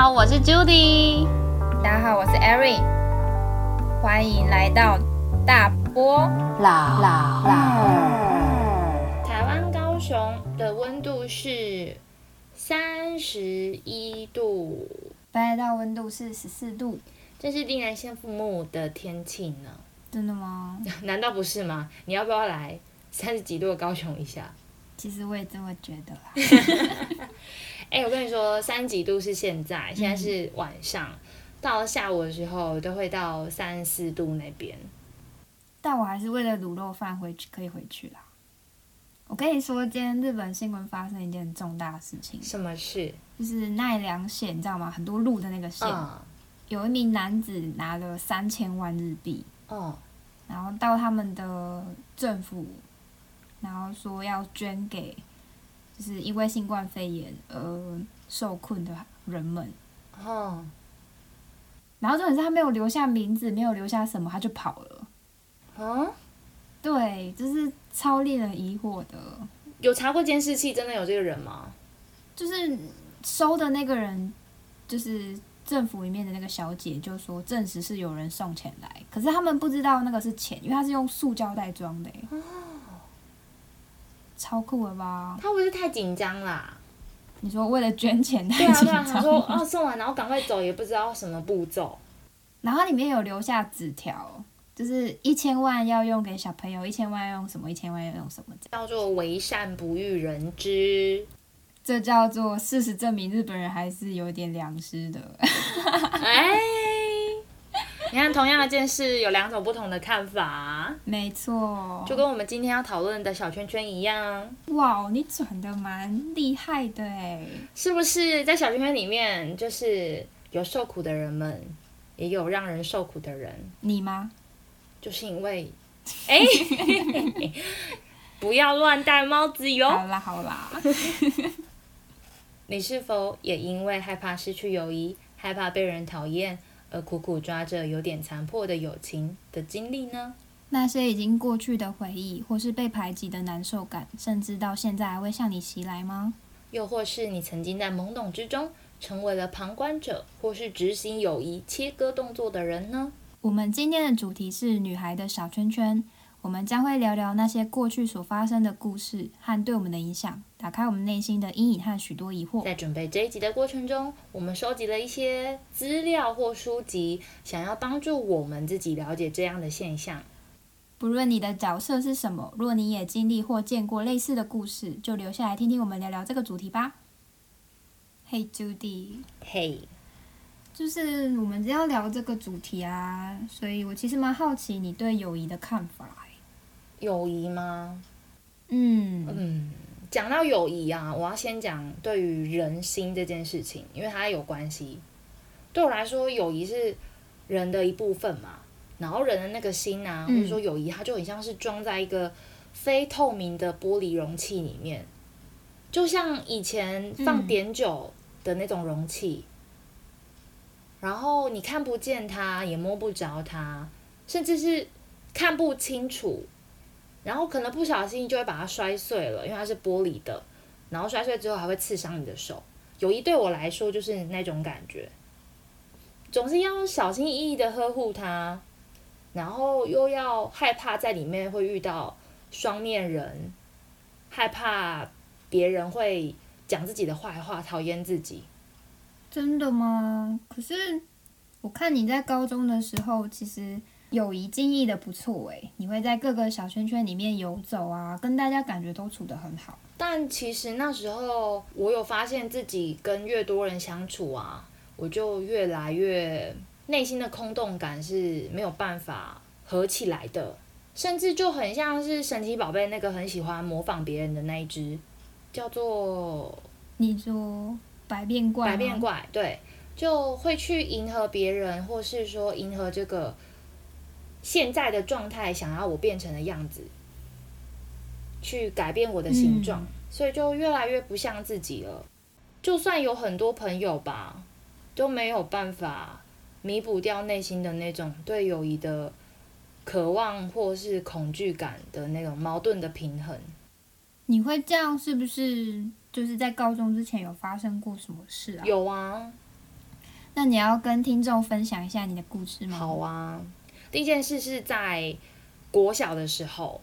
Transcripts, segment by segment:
好，我是 Judy。大家好，我是 Erin。欢迎来到大波老老二。台湾高雄的温度是三十一度，北海道温度是十四度，真是令人羡慕的天气呢。真的吗？难道不是吗？你要不要来三十几度的高雄一下？其实我也这么觉得啦。哎、我跟你说，三十几度是现在，现在是晚上，到了下午的时候都会到三十四度那边。但我还是为了卤肉饭回去可以回去啦。我跟你说，今天日本新闻发生一件重大的事情，什么事？就是奈良县，你知道吗？很多路的那个县，嗯，有一名男子拿了三千万日币，哦，然后到他们的政府，然后说要捐给，就是因为新冠肺炎而受困的人们。哦，然后重点是他没有留下名字，没有留下什么，他就跑了。嗯，对，就是超令人疑惑的，有查过监视器，真的有这个人吗？就是收的那个人，就是政府里面的那个小姐，就说证实是有人送钱来，可是他们不知道那个是钱，因为他是用塑胶袋装的耶。超酷了吧？他不是太紧张啦？你说为了捐钱对啊，太紧对啊，张他说了哦送完然后赶快走，也不知道什么步骤。然后里面有留下纸条，就是一千万要用给小朋友，一千万要用什么，一千万要用什么。叫做为善不欲人知。这叫做事实证明日本人还是有点良知的。哎，你看，同样的件事有两种不同的看法，没错，就跟我们今天要讨论的小圈圈一样，哇，你转的蛮厉害的哎。是不是？在小圈圈里面，就是有受苦的人们，也有让人受苦的人，你吗？就是因为，哎，不要乱戴帽子哟。好啦好啦，你是否也因为害怕失去友谊，害怕被人讨厌，而苦苦抓着有点残破的友情的经历呢？那些已经过去的回忆，或是被排挤的难受感，甚至到现在还会向你袭来吗？又或是你曾经在懵懂之中成为了旁观者，或是执行友谊切割动作的人呢？我们今天的主题是女孩的小圈圈，我们将会聊聊那些过去所发生的故事和对我们的影响，打开我们内心的阴影和许多疑惑。在准备这一集的过程中，我们收集了一些资料或书籍，想要帮助我们自己了解这样的现象。不论你的角色是什么，若你也经历或见过类似的故事，就留下来听听我们聊聊这个主题吧。嘿、Judy，嘿、就是我们要聊这个主题啊，所以我其实蛮好奇你对友谊的看法欸。友谊吗？嗯嗯，讲到友谊啊，我要先讲对于人心这件事情，因为它有关系。对我来说，友谊是人的一部分嘛，然后人的那个心啊，或嗯者说友谊，它就很像是装在一个非透明的玻璃容器里面，就像以前放嗯碘酒的那种容器，然后你看不见它，也摸不着它，甚至是看不清楚。然后可能不小心就会把它摔碎了，因为它是玻璃的，然后摔碎之后还会刺伤你的手。友谊对我来说就是那种感觉，总是要小心翼翼的呵护它，然后又要害怕在里面会遇到双面人，害怕别人会讲自己的坏话，讨厌自己。真的吗？可是我看你在高中的时候，其实友谊经营的不错诶，你会在各个小圈圈里面游走啊，跟大家感觉都处得很好。但其实那时候我有发现自己跟越多人相处啊，我就越来越内心的空洞感是没有办法合起来的，甚至就很像是神奇宝贝那个很喜欢模仿别人的那一只，叫做你说百变怪，百变怪，对，就会去迎合别人，或是说迎合这个现在的状态，想要我变成的样子，去改变我的形状，嗯所以就越来越不像自己了。就算有很多朋友吧，都没有办法弥补掉内心的那种对友谊的渴望或是恐惧感的那种矛盾的平衡。你会这样是不是？就是在高中之前有发生过什么事啊？有啊，那你要跟听众分享一下你的故事吗？好啊，第一件事是在国小的时候，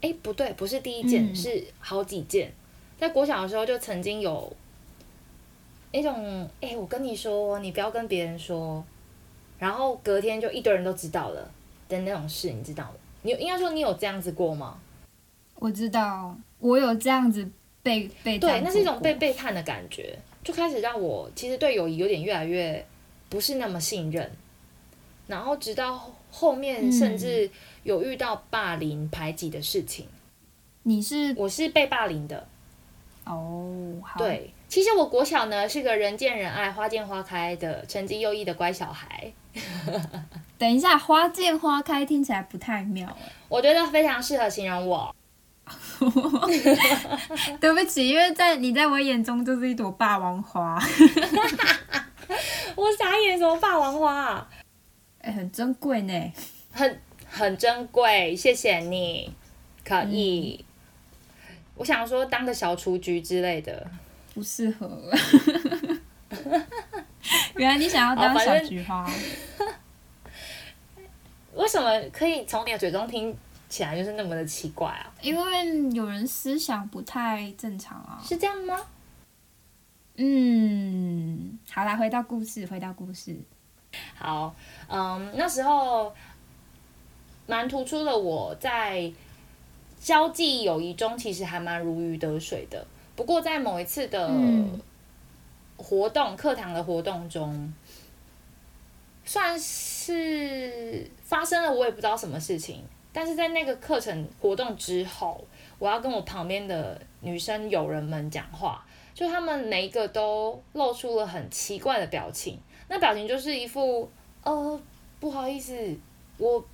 哎，不对，不是第一件，嗯是好几件。在国小的时候就曾经有那种，哎，我跟你说，你不要跟别人说，然后隔天就一堆人都知道了的那种事，你知道吗？你应该说你有这样子过吗？我知道，我有这样子被被对，那是一种被背叛的感觉，就开始让我其实对友谊有点越来越不是那么信任，然后直到后后面嗯甚至有遇到霸凌排挤的事情，你是我是被霸凌的。哦，好，对，其实我国小呢是个人见人爱、花见花开的成绩优异的乖小孩，等一下，花见花开听起来不太妙哎。我觉得非常适合形容我。对不起，因为在你在我眼中就是一朵霸王花，我傻眼，什么霸王花啊？哎，很珍贵呢。很很珍贵，谢谢你，可以。我想说当个小雏菊之类的，不适合。原来你想要当小菊花，为什么可以从你的嘴中听起来就是那么的奇怪啊？因为有人思想不太正常啊。是这样吗？嗯，好啦，回到故事，回到故事。好，嗯，那时候蛮突出的我在交际友谊中，其实还蛮如鱼得水的。不过在某一次的嗯活动，课堂的活动中，算是发生了我也不知道什么事情。但是在那个课程活动之后，我要跟我旁边的女生友人们讲话，就他们每一个都露出了很奇怪的表情，那表情就是一副呃不好意思，我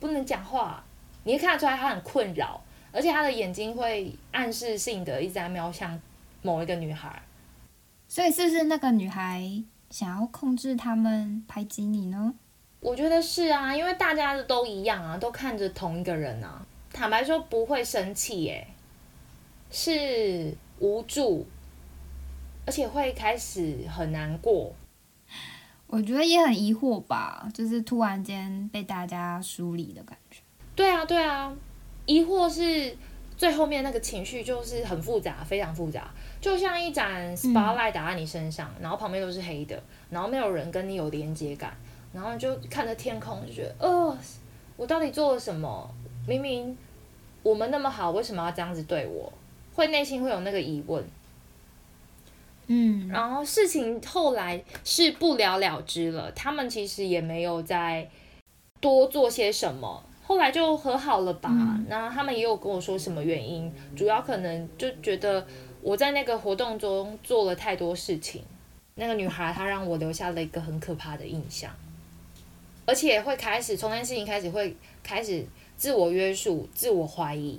不能讲话。你会看得出来他很困扰，而且他的眼睛会暗示性的一直在瞄向某一个女孩。所以是不是那个女孩想要控制他们排挤你呢？我觉得是啊，因为大家都一样啊，都看着同一个人啊。坦白说，不会生气耶，是无助，而且会开始很难过。我觉得也很疑惑吧，就是突然间被大家疏离的感觉。对啊，对啊，疑惑是最后面那个情绪就是很复杂，非常复杂，就像一盏 spotlight 打在你身上，然后旁边都是黑的，然后没有人跟你有连接感，然后就看着天空，就觉得，呃，我到底做了什么？明明我们那么好，为什么要这样子对我？会内心会有那个疑问。嗯，然后事情后来是不了了之了，他们其实也没有再多做些什么，后来就和好了吧。嗯。那他们也有跟我说什么原因，主要可能就觉得我在那个活动中做了太多事情，那个女孩她让我留下了一个很可怕的印象，而且会开始从那件事情开始会开始自我约束、自我怀疑，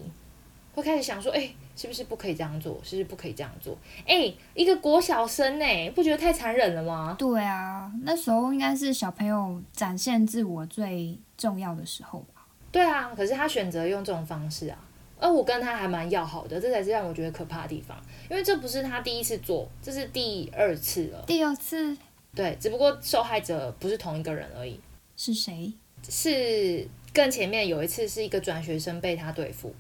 会开始想说，哎、是不是不可以这样做？是不是不可以这样做？哎、一个国小生呢、不觉得太残忍了吗？对啊，那时候应该是小朋友展现自我最重要的时候吧。对啊，可是他选择用这种方式啊，而我跟他还蛮要好的，这才是让我觉得可怕的地方。因为这不是他第一次做，这是第二次了。第二次对，只不过受害者不是同一个人而已，是谁？是更前面有一次是一个转学生被他对付，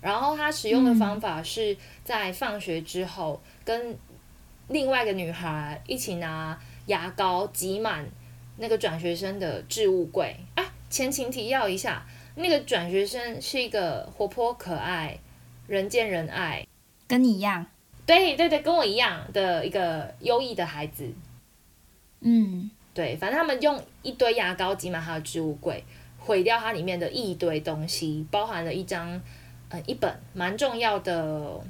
然后他使用的方法是在放学之后跟另外一个女孩一起拿牙膏挤满那个转学生的置物柜啊。前情提要一下，那个转学生是一个活泼可爱、人见人爱，跟你一样。对对对，跟我一样的一个优异的孩子。嗯，对，反正他们用一堆牙膏挤满他的置物柜，毁掉它里面的一堆东西，包含了一张呃一本蛮重要的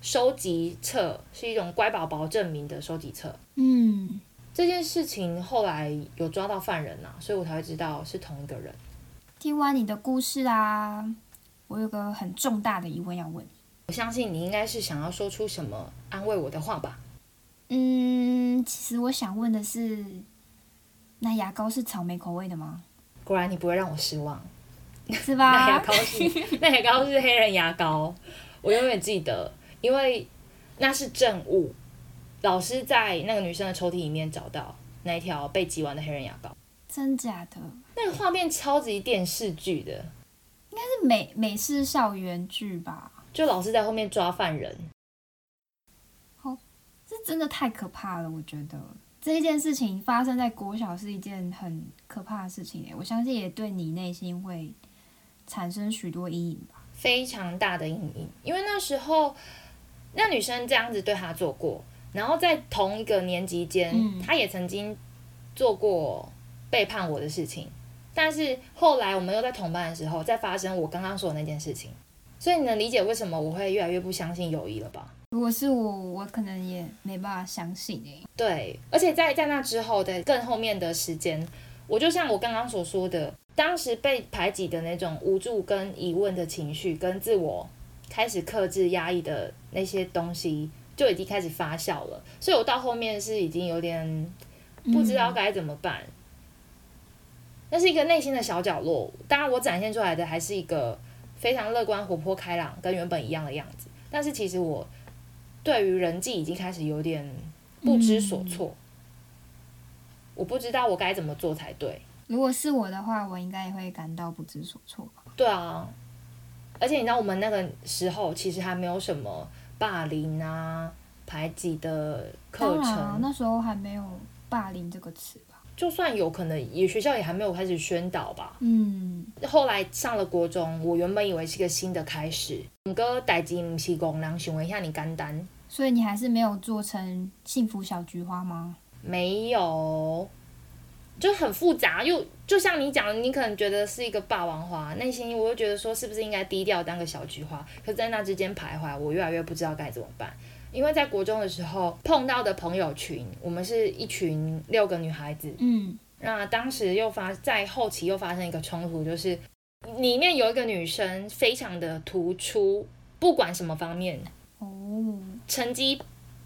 收集册，是一种乖宝宝证明的收集册。嗯，这件事情后来有抓到犯人呐、所以我才会知道是同一个人。听完你的故事啊，我有个很重大的疑问要问你。我相信你应该是想要说出什么安慰我的话吧？嗯，其实我想问的是，那牙膏是草莓口味的吗？果然你不会让我失望。是吧那牙吧？膏 是那牙膏是黑人牙膏，我永远记得，因为那是证物。老师在那个女生的抽屉里面找到，那一条被挤完的黑人牙膏，真假的？那个画面超级电视剧的，应该是美美式校园剧吧？就老师在后面抓犯人，好这真的太可怕了，我觉得这一件事情发生在国小是一件很可怕的事情诶，我相信也对你内心会产生许多阴影吧。非常大的阴影，因为那时候那女生这样子对他做过，然后在同一个年级间，嗯他也曾经做过背叛我的事情，但是后来我们又在同班的时候，再发生我刚刚说的那件事情，所以你能理解为什么我会越来越不相信友谊了吧？如果是我，我可能也没办法相信欸诶。对，而且在在那之后的更后面的时间，我就像我刚刚所说的，当时被排挤的那种无助跟疑问的情绪，跟自我开始克制压抑的那些东西，就已经开始发酵了。所以我到后面是已经有点不知道该怎么办。那是一个内心的小角落，当然我展现出来的还是一个非常乐观、活泼、开朗，跟原本一样的样子。但是其实我对于人际已经开始有点不知所措，我不知道我该怎么做才对。如果是我的话，我应该也会感到不知所措吧。对啊，而且你知道我们那个时候其实还没有什么霸凌啊、排挤的课程，那时候还没有“霸凌”这个词吧。就算有可能，也学校也还没有开始宣导吧。嗯，后来上了国中，我原本以为是一个新的开始，唔过代志唔是讲人想一下你简单，所以你还是没有做成幸福小菊花吗？没有，就很复杂，又就像你讲的，你可能觉得是一个霸王花，内心我又觉得说是不是应该低调当个小菊花，可是在那之间徘徊，我越来越不知道该怎么办。因为在国中的时候碰到的朋友群，我们是一群六个女孩子，嗯，那当时又发在后期又发生一个冲突，就是里面有一个女生非常的突出，不管什么方面，哦，成绩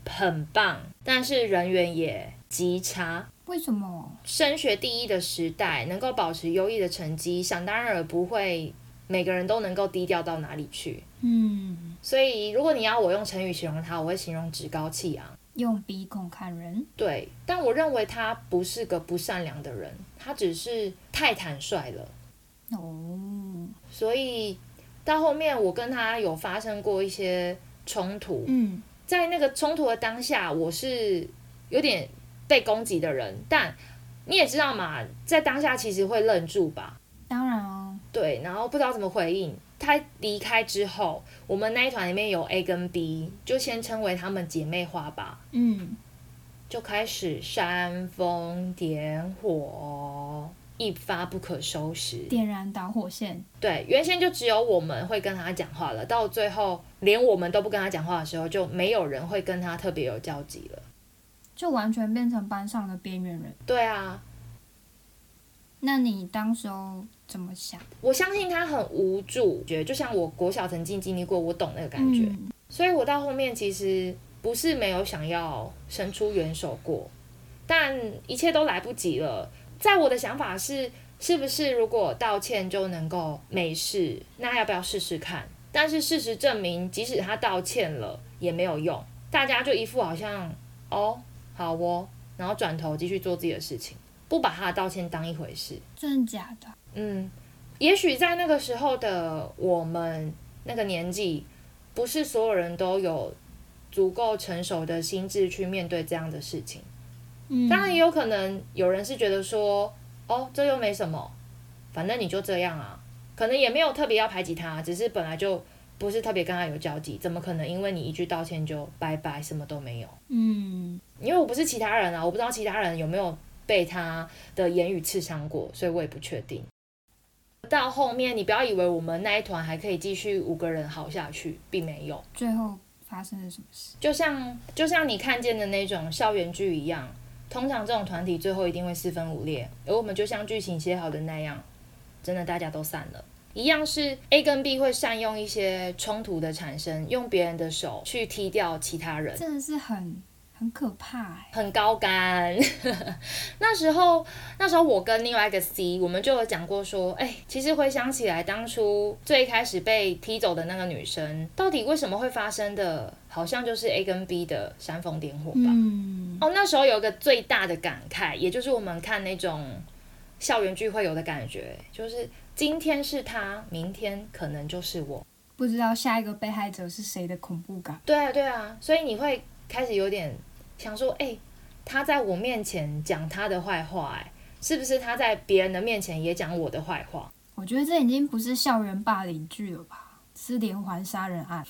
很棒，但是人缘也极差。为什么？升学第一的时代，能够保持优异的成绩，想当然而不会每个人都能够低调到哪里去。嗯，所以，如果你要我用成语形容他，我会形容趾高气昂。用鼻孔看人。对，但我认为他不是个不善良的人，他只是太坦率了。哦，所以到后面，我跟他有发生过一些冲突。嗯，在那个冲突的当下，我是有点被攻击的人，但你也知道嘛，在当下其实会愣住吧。当然哦，对，然后不知道怎么回应。他离开之后，我们那一团里面有 A 跟 B，就先称为他们姐妹花吧，嗯，就开始煽风点火，一发不可收拾。点燃导火线。对，原先就只有我们会跟他讲话了，到最后连我们都不跟他讲话的时候，就没有人会跟他特别有交集了。就完全变成班上的边缘人。对啊，那你当时候怎么想？我相信他很无助，觉得就像我国小曾经经历过，我懂那个感觉。嗯所以我到后面其实不是没有想要伸出援手过，但一切都来不及了。在我的想法是，是不是如果道歉就能够没事？那要不要试试看？但是事实证明，即使他道歉了也没有用，大家就一副好像哦好哦，然后转头继续做自己的事情，不把他的道歉当一回事。真的假的？嗯，也许在那个时候的我们那个年纪，不是所有人都有足够成熟的心智去面对这样的事情。嗯，当然，也有可能有人是觉得说，哦，这又没什么，反正你就这样啊，可能也没有特别要排挤他，只是本来就不是特别跟他有交集，怎么可能因为你一句道歉就拜拜，什么都没有？嗯，因为我不是其他人啊，我不知道其他人有没有被他的言语刺伤过，所以我也不确定。到后面，你不要以为我们那一团还可以继续五个人好下去，并没有。最后发生了什么事？就像就像你看见的那种校园剧一样，通常这种团体最后一定会四分五裂，而我们就像剧情写好的那样，真的大家都散了。一样是 A 跟 B 会善用一些冲突的产生，用别人的手去踢掉其他人。真的是很很可怕哎、很高干。那时候，那时候我跟另外一个 C，我们就有讲过说，哎、其实回想起来，当初最开始被踢走的那个女生，到底为什么会发生的？好像就是 A 跟 B 的煽风点火吧。嗯，哦，那时候有一个最大的感慨，也就是我们看那种校园聚会有的感觉，就是今天是他，明天可能就是我。不知道下一个被害者是谁的恐怖感。对啊，对啊，所以你会开始有点想说，哎、他在我面前讲他的坏话、哎，是不是他在别人的面前也讲我的坏话？我觉得这已经不是校园霸凌剧了吧，是连环杀人案。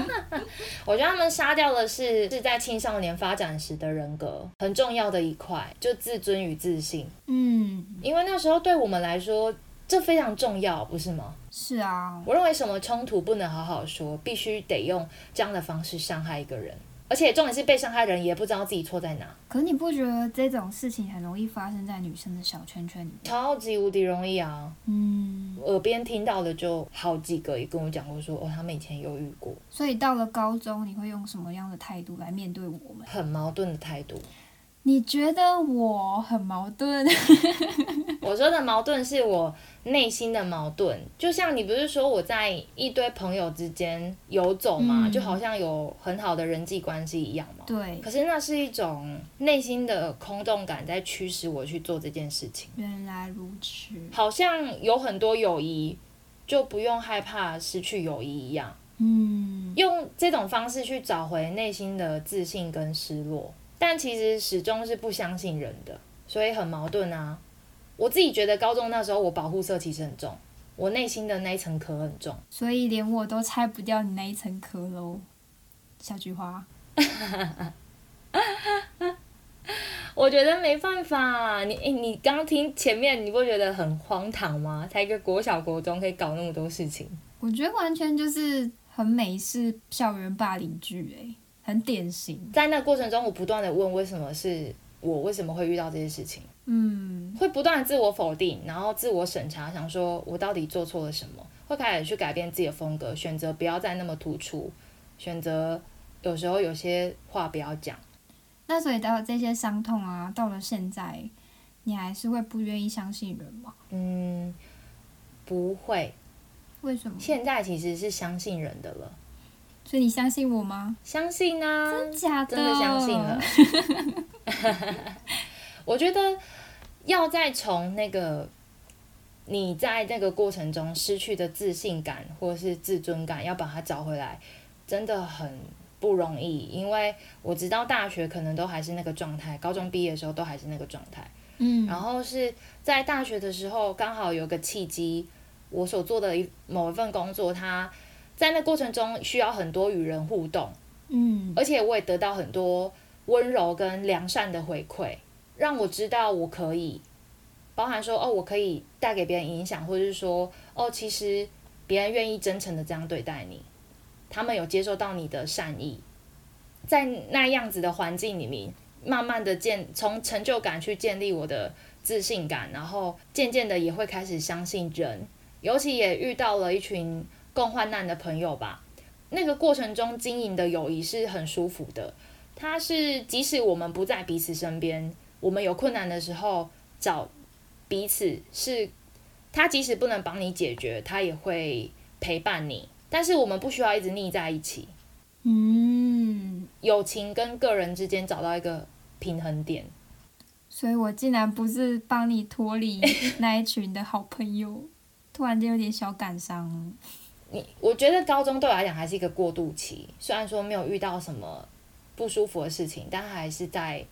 我觉得他们杀掉的是是在青少年发展时的人格很重要的一块，就自尊与自信，嗯，因为那时候对我们来说。这非常重要，不是吗？是啊，我认为什么冲突不能好好说，必须得用这样的方式伤害一个人，而且重点是被伤害人也不知道自己错在哪，可是你不觉得这种事情很容易发生在女生的小圈圈里面？超级无敌容易啊！嗯，耳边听到的就好几个也跟我讲过说，哦，他们以前有遇过所以到了高中，你会用什么样的态度来面对我们？很矛盾的态度。你觉得我很矛盾？我说的矛盾是我内心的矛盾，就像你不是说我在一堆朋友之间游走嘛，嗯就好像有很好的人际关系一样嘛。对，可是那是一种内心的空洞感在驱使我去做这件事情，原来如此。好像有很多友谊就不用害怕失去友谊一样，嗯，用这种方式去找回内心的自信跟失落，但其实始终是不相信人的，所以很矛盾啊。我自己觉得高中那时候我保护色其实很重，我内心的那一层壳很重。所以连我都拆不掉你那一层壳喽，小菊花。我觉得没办法，你诶你刚听前面你不觉得很荒唐吗？才一个国小国中可以搞那么多事情，我觉得完全就是很美式校园霸凌剧，诶，很典型。在那个过程中，我不断的问为什么是我，为什么会遇到这些事情，嗯，会不断自我否定，然后自我审查，想说我到底做错了什么，会开始去改变自己的风格，选择不要再那么突出，选择有时候有些话不要讲。那所以到了这些伤痛啊，到了现在，你还是会不愿意相信人吗？嗯，不会，为什么？现在其实是相信人的了，所以你相信我吗？相信啊，真假的？真的相信了。我觉得要再从那个你在那个过程中失去的自信感或者是自尊感，要把它找回来，真的很不容易。因为我直到大学可能都还是那个状态，高中毕业的时候都还是那个状态。嗯，然后是在大学的时候，刚好有个契机，我所做的一某一份工作，它在那过程中需要很多与人互动。嗯，而且我也得到很多温柔跟良善的回馈，让我知道我可以，包含说哦，我可以带给别人影响，或者是说哦，其实别人愿意真诚的这样对待你，他们有接受到你的善意，在那样子的环境里面，慢慢的建从成就感去建立我的自信感，然后渐渐的也会开始相信人，尤其也遇到了一群共患难的朋友吧。那个过程中经营的友谊是很舒服的，它是即使我们不在彼此身边，我们有困难的时候找彼此是，他即使不能帮你解决，他也会陪伴你，但是我们不需要一直腻在一起，嗯，友情跟个人之间找到一个平衡点。所以我竟然不是帮你脱离那一群的好朋友，突然间有点小感伤。你我觉得高中对我来讲还是一个过渡期，虽然说没有遇到什么不舒服的事情，但还是在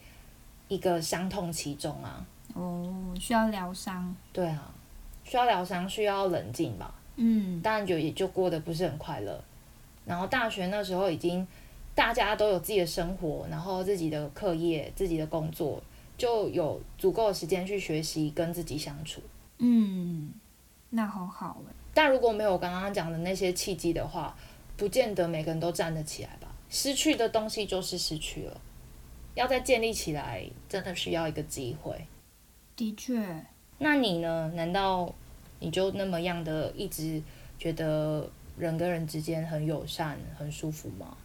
一个伤痛其中啊。哦，需要疗伤。对啊，需要疗伤，需要冷静吧。嗯，当然就也就过得不是很快乐。然后大学那时候已经大家都有自己的生活，然后自己的课业、自己的工作，就有足够的时间去学习跟自己相处。嗯，那很好哎。但如果没有我刚刚讲的那些契机的话，不见得每个人都站得起来吧。失去的东西就是失去了，要再建立起来，真的需要一个机会。的确，那你呢？难道你就那么样的一直觉得人跟人之间很友善、很舒服吗？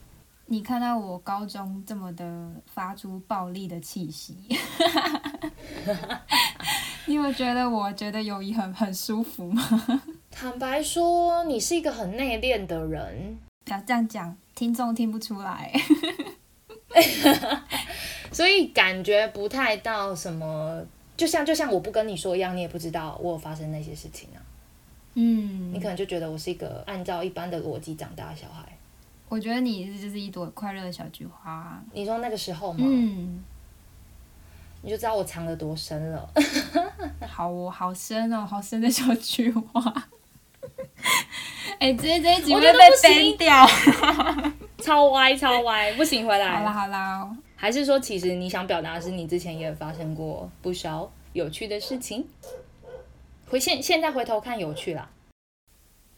你看到我高中这么的发出暴力的气息，你有觉得我觉得友谊很很舒服吗？坦白说，你是一个很内敛的人，不要这样讲，听众听不出来。所以感觉不太到什么，就像就像我不跟你说一样，你也不知道我有发生那些事情啊。嗯，你可能就觉得我是一个按照一般的逻辑长大的小孩。我觉得你就是一朵快乐的小菊花。你说那个时候吗，嗯，你就知道我藏得多深了。好哦，好深哦，好深的小菊花。哎、这这一集会被我觉得不 ban 行掉。超歪，超歪，不行，回来。好啦好啦，还是说，其实你想表达的是，你之前也发生过不少有趣的事情？回现现在回头看，有趣啦。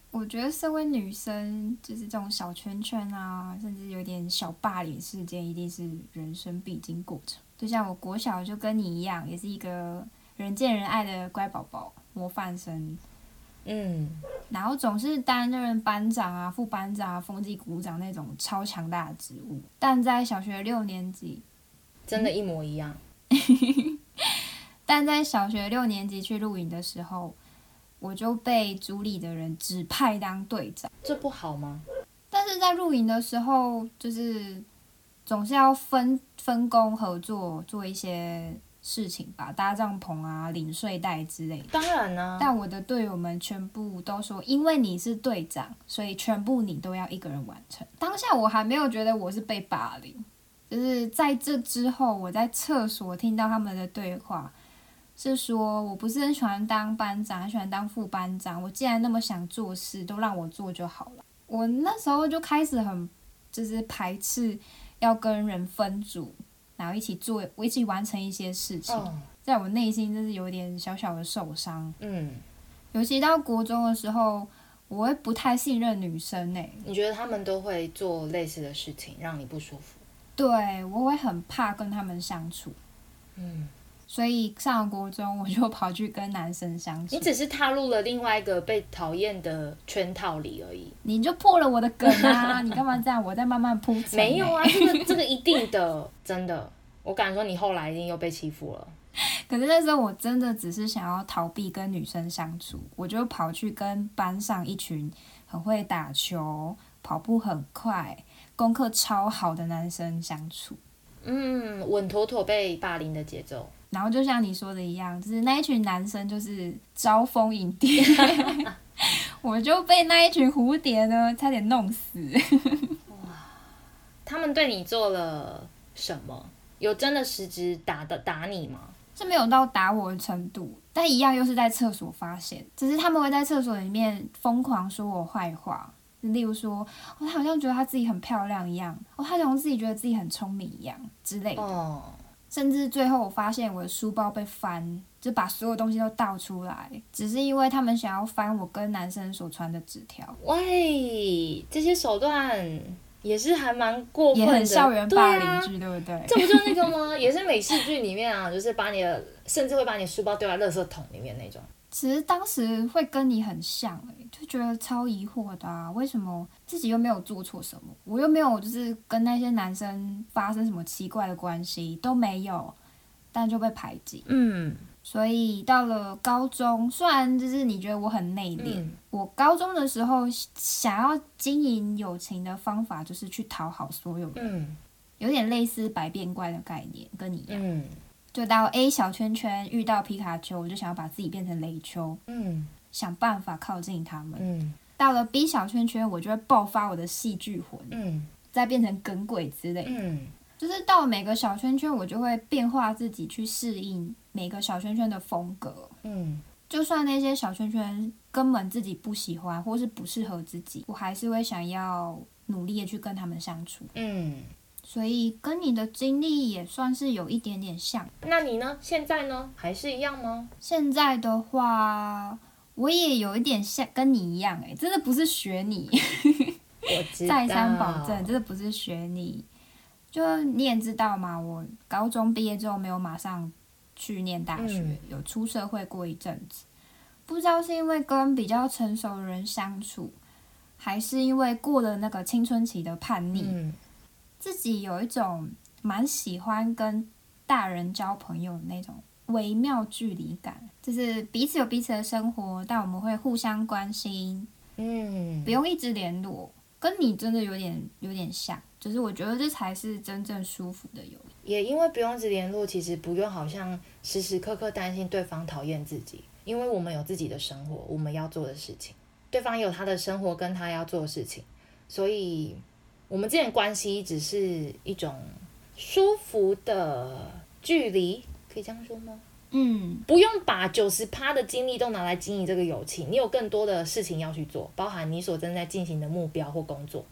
我觉得身为女生，就是这种小圈圈啊，甚至有点小霸凌事件，一定是人生必经过程。就像我国小就跟你一样，也是一个人见人爱的乖宝宝，模范生。嗯，然后总是担任班长啊、副班长啊、风纪股长那种超强大的职务，但在小学六年级，真的，一模一样。但在小学六年级去露营的时候，我就被组里的人指派当队长。这不好吗？但是在露营的时候，就是总是要分分工合作做一些事情吧，搭帐篷啊、领睡袋之类的。当然呢、但我的队友们全部都说，因为你是队长，所以全部你都要一个人完成。当下我还没有觉得我是被霸凌，就是在这之后，我在厕所听到他们的对话，是说我不是很喜欢当班长，很喜欢当副班长。我既然那么想做事，都让我做就好了。我那时候就开始很就是排斥要跟人分组，然后一起做，我一起完成一些事情。哦，在我内心就是有点小小的受伤。嗯，尤其到国中的时候，我会不太信任女生诶、你觉得他们都会做类似的事情，让你不舒服？对我会很怕跟他们相处，嗯，所以上了国中我就跑去跟男生相处你。只是踏入了另外一个被讨厌的圈套里而已。你就破了我的梗啊！你干嘛这样？我在慢慢铺陈、没有啊，，这个这个一定的，真的，我敢说你后来一定又被欺负了。可是那时候我真的只是想要逃避跟女生相处，我就跑去跟班上一群很会打球、跑步很快、功课超好的男生相处。嗯，稳妥妥被霸凌的节奏。然后就像你说的一样，就是那一群男生就是招蜂引蝶，我就被那一群蝴蝶呢差点弄死。哇他们对你做了什么？有真的实质打的打你吗？是没有到打我的程度，但一样又是在厕所发现，只是他们会在厕所里面疯狂说我坏话，例如说，哦，他好像觉得他自己很漂亮一样，哦，他好像自己觉得自己很聪明一样之类的，哦，甚至最后我发现我的书包被翻，就把所有东西都倒出来，只是因为他们想要翻我跟男生所传的纸条。喂，这些手段也是还蛮过分的，也很校园霸凌剧，对不对？这不就是那个吗？也是美式剧里面啊，就是把你的，甚至会把你的书包丢在垃圾桶里面那种。其实当时会跟你很像、欸，就觉得超疑惑的啊，为什么自己又没有做错什么，我又没有就是跟那些男生发生什么奇怪的关系都没有，但就被排挤。嗯所以到了高中，虽然就是你觉得我很内敛，嗯我高中的时候想要经营友情的方法就是去讨好所有人，嗯有点类似百变怪的概念，跟你一样。嗯就到 A 小圈圈遇到皮卡丘，我就想要把自己变成雷丘，嗯想办法靠近他们。嗯到了 B 小圈圈，我就会爆发我的戏剧魂，嗯再变成梗鬼之类。嗯就是到了每个小圈圈，我就会变化自己去适应每个小圈圈的风格。嗯就算那些小圈圈根本自己不喜欢，或是不适合自己，我还是会想要努力的去跟他们相处。嗯。所以跟你的经历也算是有一点点像。那你呢？现在呢？还是一样吗？现在的话，我也有一点像跟你一样、欸，真的不是学你，我。再三保证，真的不是学你。就你也知道嘛，我高中毕业之后没有马上去念大学，嗯有出社会过一阵子。不知道是因为跟比较成熟的人相处，还是因为过了那个青春期的叛逆，嗯自己有一种蛮喜欢跟大人交朋友的那种微妙距离感，就是彼此有彼此的生活，但我们会互相关心，嗯不，用一直联络。跟你真的有点有点像，就是我觉得这才是真正舒服的友谊。也因为不用一直联络，其实不用好像时时刻刻担心对方讨厌自己，因为我们有自己的生活，我们要做的事情，对方也有他的生活跟他要做的事情，所以我们之间的关系只是一种舒服的距离，可以这样说吗？嗯，不用把九十趴的精力都拿来经营这个友情，你有更多的事情要去做，包含你所正在进行的目标或工作。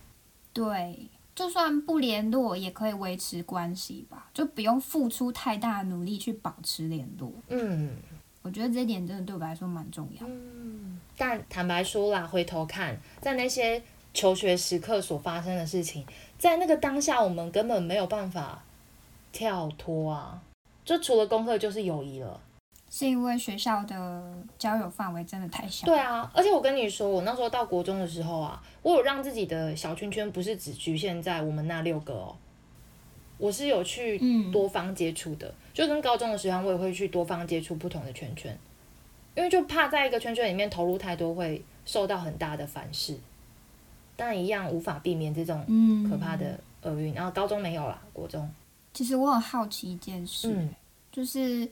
对，就算不联络也可以维持关系吧，就不用付出太大的努力去保持联络。嗯我觉得这一点真的对我来说蛮重要。嗯，但坦白说啦，回头看，在那些求学时刻所发生的事情，在那个当下，我们根本没有办法跳脱啊。就除了功课就是友谊了。是因为学校的交友范围真的太小。对啊，而且我跟你说，我那时候到国中的时候啊，我有让自己的小圈圈不是只局限在我们那六个哦，我是有去嗯多方接触的，就跟高中的时候，我也会去多方接触不同的圈圈，因为就怕在一个圈圈里面投入太多，会受到很大的反噬。但一样无法避免这种嗯可怕的厄运。然后高中没有啦，国中，其实我很好奇一件事，嗯就是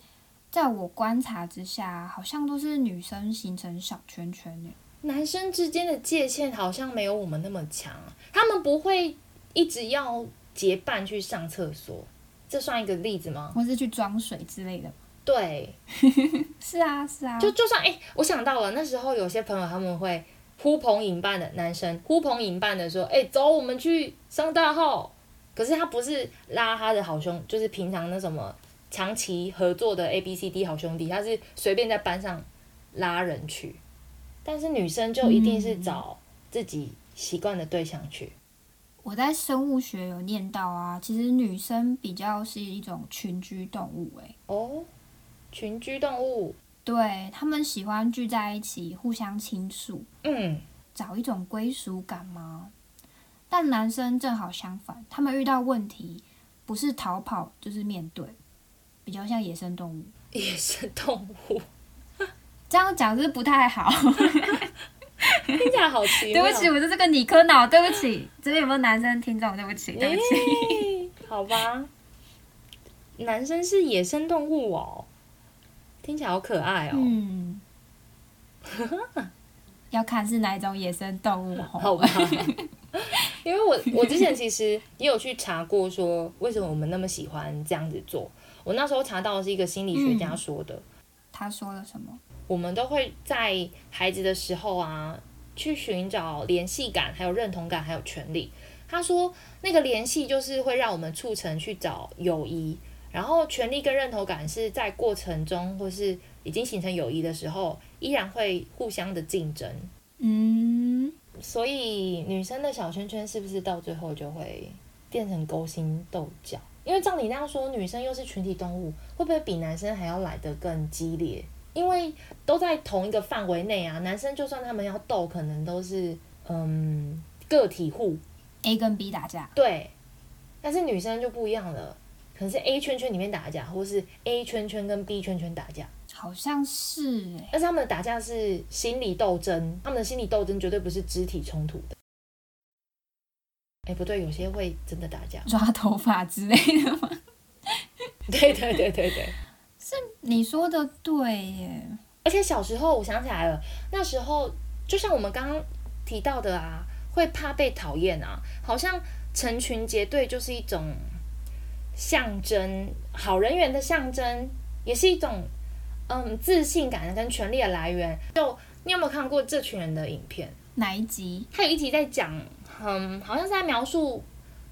在我观察之下，好像都是女生形成小圈圈。男生之间的界限好像没有我们那么强，他们不会一直要结伴去上厕所，这算一个例子吗？或是去装水之类的。对，是啊，是啊，就就算哎、我想到了，那时候有些朋友他们会呼朋引伴的男生呼朋引伴的说，哎、走，我们去上大号。可是他不是拉他的好兄，就是平常那什么长期合作的 A B C D 好兄弟，他是随便在班上拉人去。但是女生就一定是找自己习惯的对象去。我在生物学有念到啊，其实女生比较是一种群居动物，哎，哦，群居动物，对他们喜欢聚在一起，互相倾诉，嗯，找一种归属感吗？但男生正好相反，他们遇到问题不是逃跑就是面对，比较像野生动物。野生动物，这样讲是不太好，听起来好奇妙。对不起，我就是个理科脑，对不起。这边有没有男生听众？对不起，对不起。耶好吧，男生是野生动物哦，听起来好可爱哦。嗯，要看是哪一种野生动物哦。好吧，因为我我之前其实也有去查过，说为什么我们那么喜欢这样子做。我那时候查到的是一个心理学家说的，他说了什么？我们都会在孩子的时候啊，去寻找联系感，还有认同感，还有权利。他说，那个联系就是会让我们促成去找友谊，然后权利跟认同感是在过程中或是已经形成友谊的时候，依然会互相的竞争。嗯，所以女生的小圈圈是不是到最后就会变成勾心斗角？因为照你那样说，女生又是群体动物，会不会比男生还要来得更激烈？因为都在同一个范围内啊，男生就算他们要斗，可能都是嗯个体户，A 跟 B 打架，对。但是女生就不一样了，可能是 A 圈圈里面打架，或是 A 圈圈跟 B 圈圈打架。好像是哎、但是他们的打架是心理斗争，他们的心理斗争绝对不是肢体冲突的。哎，不对，有些会真的打架。抓头发之类的吗？对对对对对。是你说的对耶，而且小时候我想起来了，那时候就像我们刚刚提到的啊，会怕被讨厌啊，好像成群结队就是一种象征，好人缘的象征，也是一种嗯自信感跟权力的来源。就你有没有看过这群人的影片？哪一集？他有一集在讲，嗯，好像是在描述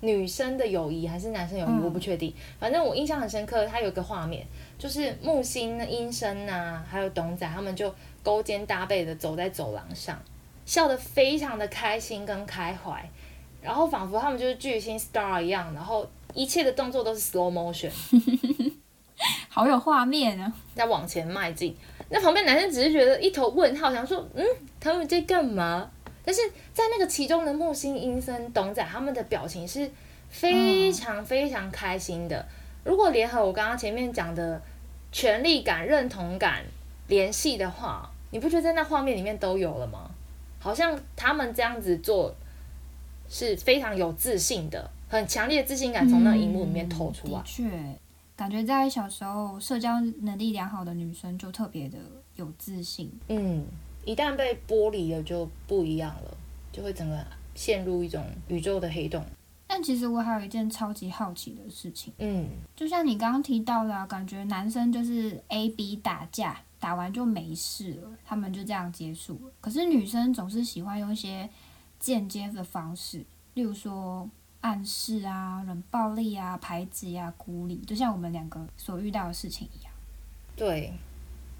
女生的友谊还是男生友谊，嗯我不确定。反正我印象很深刻，他有一个画面，就是木星、阴生啊，还有董仔他们就勾肩搭背的走在走廊上，笑得非常的开心跟开怀，然后仿佛他们就是巨星 star 一样，然后一切的动作都是 slow motion，好有画面啊！在往前迈进。那旁边男生只是觉得一头问号，想说，嗯，他们在干嘛？但是在那个其中的木星、阴森、董仔他们的表情是非常非常开心的。如果联合我刚刚前面讲的权力感、认同感联系的话，你不觉得在那画面里面都有了吗？好像他们这样子做是非常有自信的，很强烈的自信感从那荧幕里面透出来。的确，感觉在小时候社交能力良好的女生就特别的有自信。嗯，一旦被剥离了就不一样了，就会整个陷入一种宇宙的黑洞。但其实我还有一件超级好奇的事情，嗯，就像你刚刚提到的、啊，感觉男生就是 A B 打架，打完就没事了，他们就这样结束了。可是女生总是喜欢用一些间接的方式，例如说暗示啊、冷暴力啊、排挤啊、孤立，就像我们两个所遇到的事情一样。对，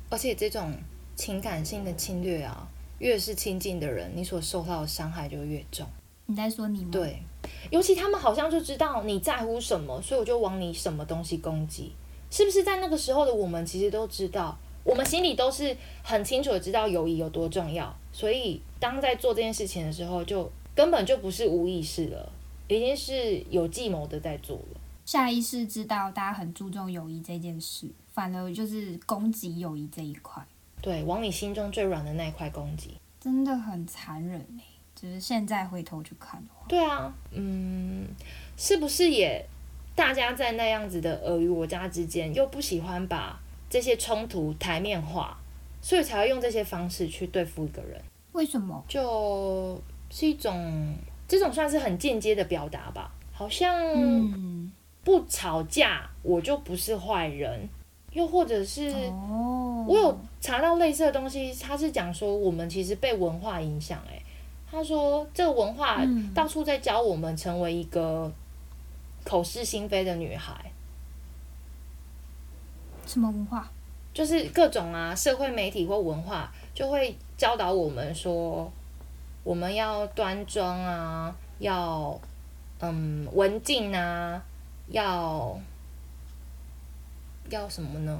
而且这种情感性的侵略啊，越是亲近的人，你所受到的伤害就越重。你在说你吗？对，尤其他们好像就知道你在乎什么，所以我就往你什么东西攻击。是不是在那个时候的我们，其实都知道，我们心里都是很清楚的知道友谊有多重要。所以当在做这件事情的时候，就根本就不是无意识了，已经是有计谋的在做了。下意识知道大家很注重友谊这件事，反而就是攻击友谊这一块，对，往你心中最软的那一块攻击。真的很残忍哎。就是现在回头去看的话，对啊，嗯，是不是也大家在那样子的尔虞我诈之间，又不喜欢把这些冲突台面化，所以才会用这些方式去对付一个人？为什么？就是一种这种算是很间接的表达吧，好像嗯，不吵架我就不是坏人，又或者是哦，我有查到类似的东西，他是讲说我们其实被文化影响、诶，他说这个文化嗯。到处在教我们成为一个口是心非的女孩，什么文化？就是各种啊社会媒体或文化就会教导我们说，我们要端庄啊，要嗯文静啊，要要什么呢？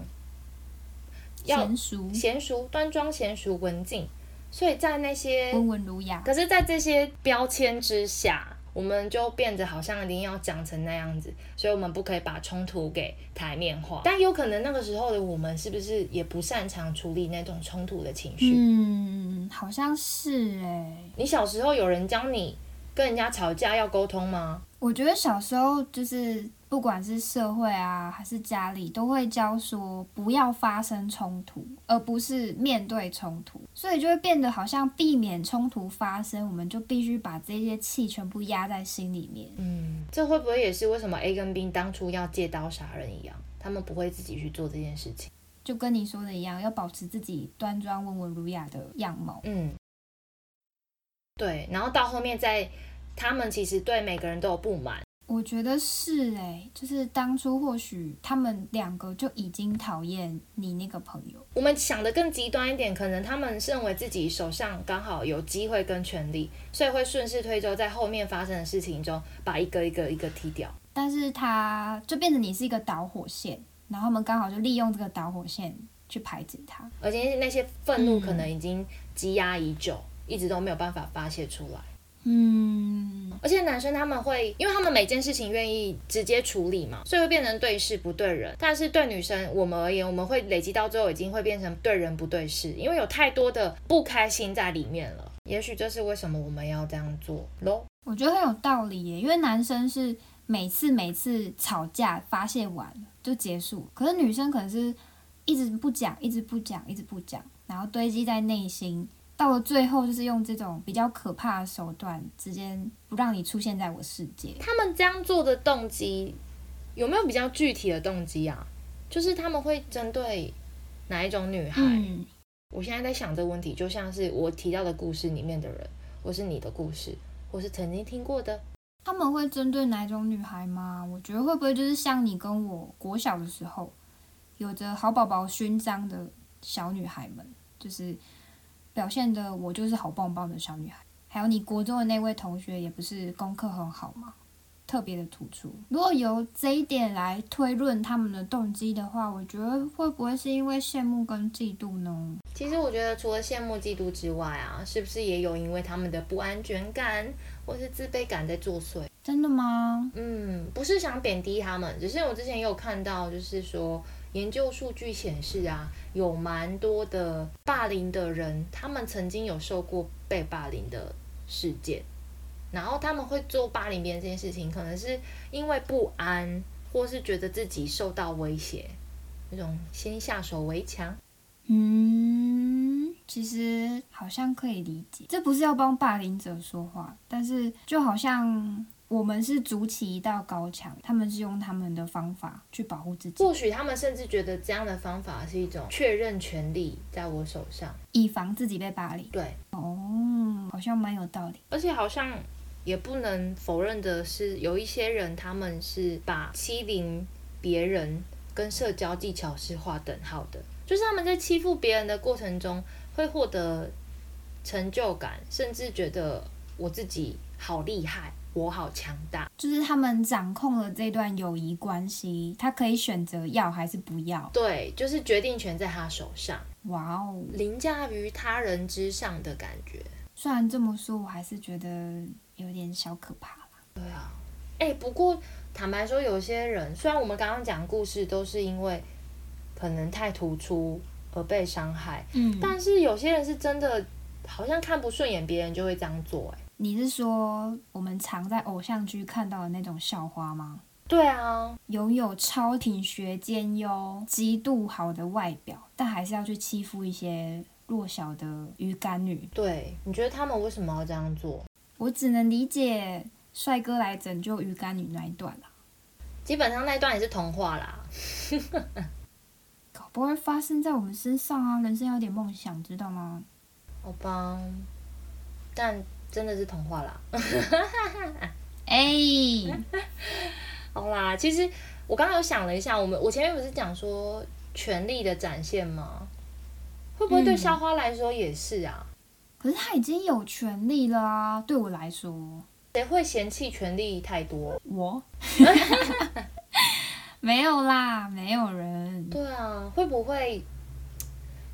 要娴熟、娴熟、端庄、娴熟、文静。所以在那些温文儒雅。可是，在这些标签之下，我们就变得好像一定要讲成那样子，所以我们不可以把冲突给台面化。但有可能那个时候的我们，是不是也不擅长处理那种冲突的情绪？嗯，好像是哎。你小时候有人教你跟人家吵架要沟通吗？我觉得小时候就是不管是社会啊还是家里，都会教说不要发生冲突，而不是面对冲突，所以就会变得好像避免冲突发生，我们就必须把这些气全部压在心里面。嗯，这会不会也是为什么 A 跟 B 当初要借刀杀人一样？他们不会自己去做这件事情。就跟你说的一样，要保持自己端庄、温文儒雅的样貌。嗯，对，然后到后面在，他们其实对每个人都有不满。我觉得是哎、就是当初或许他们两个就已经讨厌你那个朋友，我们想的更极端一点，可能他们认为自己手上刚好有机会跟权力，所以会顺势推舟，在后面发生的事情中，把一个一个一个踢掉。但是他就变成你是一个导火线，然后他们刚好就利用这个导火线去排挤他。而且那些愤怒嗯可能已经积压已久，一直都没有办法发泄出来。嗯，而且男生他们会，因为他们每件事情愿意直接处理嘛，所以会变成对事不对人。但是对女生我们而言，我们会累积到最后已经会变成对人不对事，因为有太多的不开心在里面了。也许这是为什么我们要这样做喽。我觉得很有道理耶，因为男生是每次每次吵架发泄完了就结束，可是女生可能是一直不讲，一直不讲，一直不讲，然后堆积在内心，到了最后就是用这种比较可怕的手段，直接不让你出现在我世界。他们这样做的动机有没有比较具体的动机啊？就是他们会针对哪一种女孩？嗯，我现在在想这个问题，就像是我提到的故事里面的人，或是你的故事，或是曾经听过的。他们会针对哪种女孩吗？我觉得会不会就是像你跟我国小的时候，有着好宝宝勋章的小女孩们，就是表现的我就是好棒棒的小女孩。还有你国中的那位同学，也不是功课很好吗？特别的突出。如果由这一点来推论他们的动机的话，我觉得会不会是因为羡慕跟嫉妒呢？其实我觉得，除了羡慕、嫉妒之外啊，是不是也有因为他们的不安全感，或是自卑感在作祟。真的吗？嗯，不是想贬低他们，只是我之前也有看到，就是说研究数据显示啊，有蛮多的霸凌的人，他们曾经有受过被霸凌的事件，然后他们会做霸凌别人这件事情，可能是因为不安，或是觉得自己受到威胁，那种先下手为强。嗯，其实好像可以理解，这不是要帮霸凌者说话，但是就好像我们是筑起一道高墙，他们是用他们的方法去保护自己，或许他们甚至觉得这样的方法是一种确认权利在我手上，以防自己被霸凌。对，哦，好像蛮有道理。而且好像也不能否认的是，有一些人他们是把欺凌别人跟社交技巧是划等号的，就是他们在欺负别人的过程中会获得成就感，甚至觉得我自己好厉害，我好强大。就是他们掌控了这段友谊关系，他可以选择要还是不要。对，就是决定权在他手上，哇哦！凌驾于他人之上的感觉。虽然这么说，我还是觉得有点小可怕啦。对啊，哎、不过坦白说，有些人虽然我们刚刚讲故事都是因为可能太突出而被伤害，嗯但是有些人是真的好像看不顺眼别人就会这样做、哎，你是说我们常在偶像剧看到的那种校花吗？对啊，拥有超挺学兼优、极度好的外表，但还是要去欺负一些弱小的鱼干女。对，你觉得他们为什么要这样做？我只能理解帅哥来拯救鱼干女那一段啦，基本上那一段也是童话啦。搞不会发生在我们身上啊！人生要有点梦想，知道吗？好吧，但真的是童话啦。哎、好啦，其实我刚刚有想了一下，我们我前面不是讲说权力的展现吗？会不会对嗯校花来说也是啊？可是他已经有权利了啊！对我来说，谁会嫌弃权力太多？我 没有啦，没有人。对啊，会不会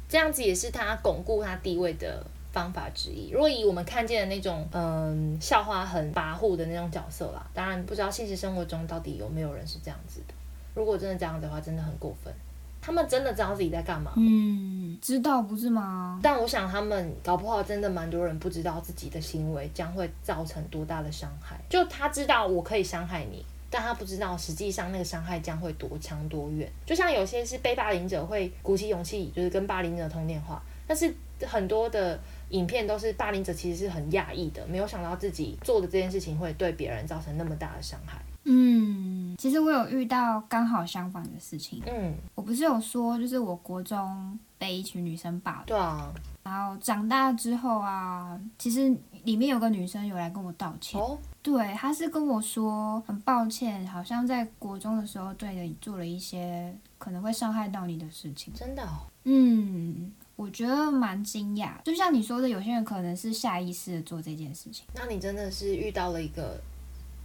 这样子也是他巩固他地位的方法之一？如果以我们看见的那种嗯校花很跋扈的那种角色啦，当然不知道现实生活中到底有没有人是这样子的。如果真的这样子的话，真的很过分。他们真的知道自己在干嘛，嗯，知道不是吗？但我想他们搞不好真的蛮多人不知道自己的行为将会造成多大的伤害。就他知道我可以伤害你，但他不知道实际上那个伤害将会多长多远。就像有些是被霸凌者会鼓起勇气，就是跟霸凌者通电话，但是很多的影片都是霸凌者其实是很讶异的，没有想到自己做的这件事情会对别人造成那么大的伤害。嗯，其实我有遇到刚好相反的事情。嗯，我不是有说，就是我国中被一群女生霸凌，对啊，然后长大之后啊，其实里面有个女生有来跟我道歉。哦，对，他是跟我说很抱歉，好像在国中的时候对你做了一些可能会伤害到你的事情。真的哦，嗯，我觉得蛮惊讶。就像你说的，有些人可能是下意识的做这件事情。那你真的是遇到了一个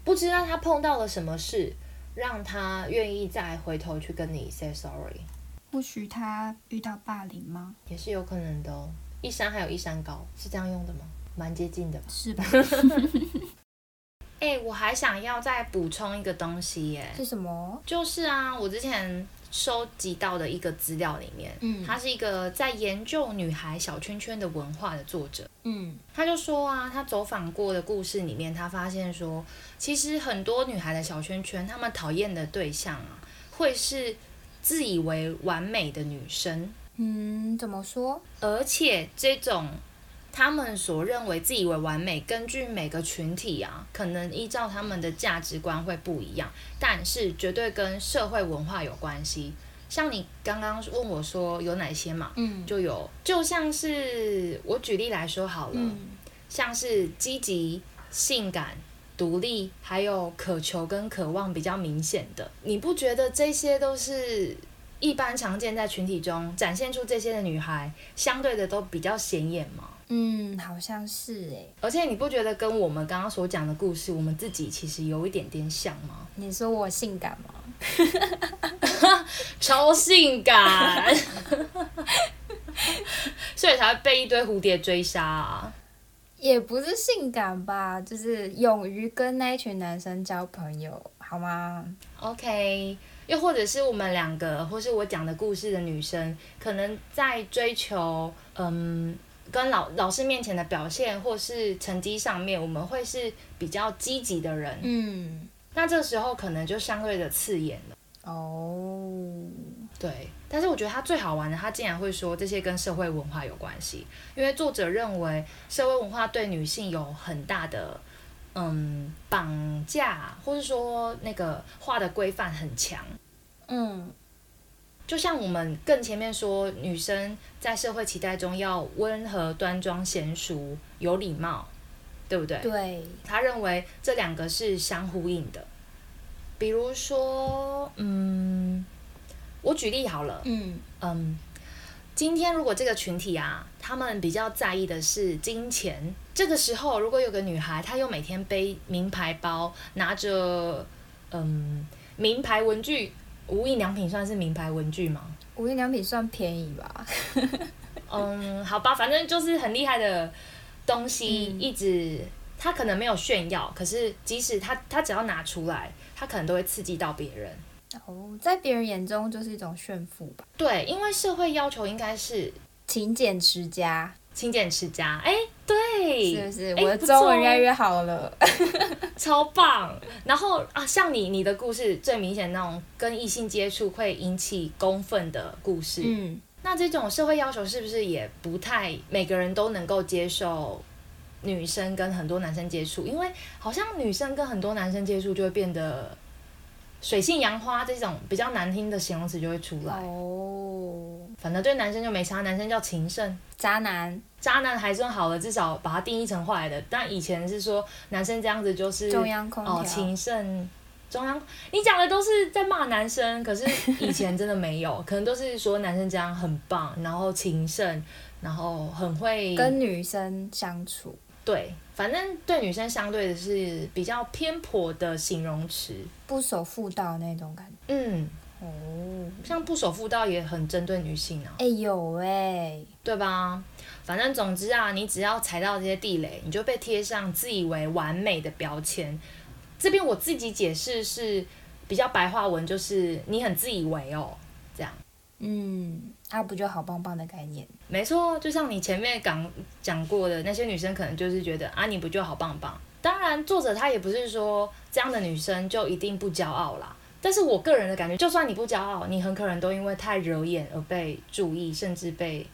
不知道他碰到了什么事，让他愿意再回头去跟你 say sorry，或许他遇到霸凌吗？也是有可能的哦。一山还有一山高，是这样用的吗？蛮接近的吧。是吧？哎、我还想要再补充一个东西耶，是什么？就是啊，我之前收集到的一个资料里面，嗯他是一个在研究女孩小圈圈的文化的作者。嗯他就说啊，他走访过的故事里面，他发现说，其实很多女孩的小圈圈，她们讨厌的对象啊，会是自以为完美的女生，嗯，怎么说？而且这种他们所认为自以为完美，根据每个群体啊，可能依照他们的价值观会不一样，但是绝对跟社会文化有关系。像你刚刚问我说有哪些嘛，嗯就有，就像是我举例来说好了，嗯像是积极、性感、独立，还有渴求跟渴望比较明显的，你不觉得这些都是一般常见在群体中展现出这些的女孩，相对的都比较显眼吗？嗯，好像是哎。而且你不觉得跟我们刚刚所讲的故事，我们自己其实有一点点像吗？你说我性感吗？超性感，所以才会被一堆蝴蝶追杀啊！也不是性感吧，就是勇于跟那一群男生交朋友，好吗？OK，又或者是我们两个，或是我讲的故事的女生，可能在追求嗯跟老老师面前的表现，或是成绩上面，我们会是比较积极的人。嗯，那这时候可能就相对的刺眼了。哦，对，但是我觉得他最好玩的，他竟然会说这些跟社会文化有关系，因为作者认为社会文化对女性有很大的嗯绑架，或是说那个画的规范很强。嗯，就像我们更前面说，女生在社会期待中要温和、端庄、娴熟、有礼貌，对不对？对，他认为这两个是相呼应的。比如说，嗯，我举例好了，嗯嗯，今天如果这个群体啊，他们比较在意的是金钱，这个时候如果有个女孩，她又每天背名牌包，拿着嗯名牌文具，无印良品算是名牌文具吗？无印良品算便宜吧？嗯，好吧，反正就是很厉害的东西，嗯一直他可能没有炫耀，可是即使他他只要拿出来，他可能都会刺激到别人。哦，在别人眼中就是一种炫富吧。对，因为社会要求应该是勤俭持家，勤俭持家，哎，对，是不是？哎我的中文越来越好了。超棒。然后啊，像你你的故事最明显那种跟异性接触会引起公愤的故事，嗯，那这种社会要求是不是也不太每个人都能够接受？女生跟很多男生接触，因为好像女生跟很多男生接触就会变得水性杨花，这种比较难听的形容词就会出来。哦，反正对男生就没差，男生叫情圣，渣男，渣男还算好了，至少把它定义成坏的。但以前是说男生这样子就是中央空调哦，情圣。中央，你讲的都是在骂男生，可是以前真的没有，可能都是说男生这样很棒，然后情圣，然后很会跟女生相处，对，反正对女生相对的是比较偏颇的形容词。不守妇道那种感觉。嗯，哦，像不守妇道也很针对女性啊，哎、有哎、对吧？反正总之啊，你只要踩到这些地雷，你就被贴上自以为完美的标签。这边我自己解释是比较白话文，就是你很自以为哦，这样。嗯，啊，不就好棒棒的概念？没错，就像你前面讲讲过的，那些女生可能就是觉得啊，你不就好棒棒？当然，作者他也不是说这样的女生就一定不骄傲啦。但是我个人的感觉，就算你不骄傲，你很可能都因为太惹眼而被注意，甚至被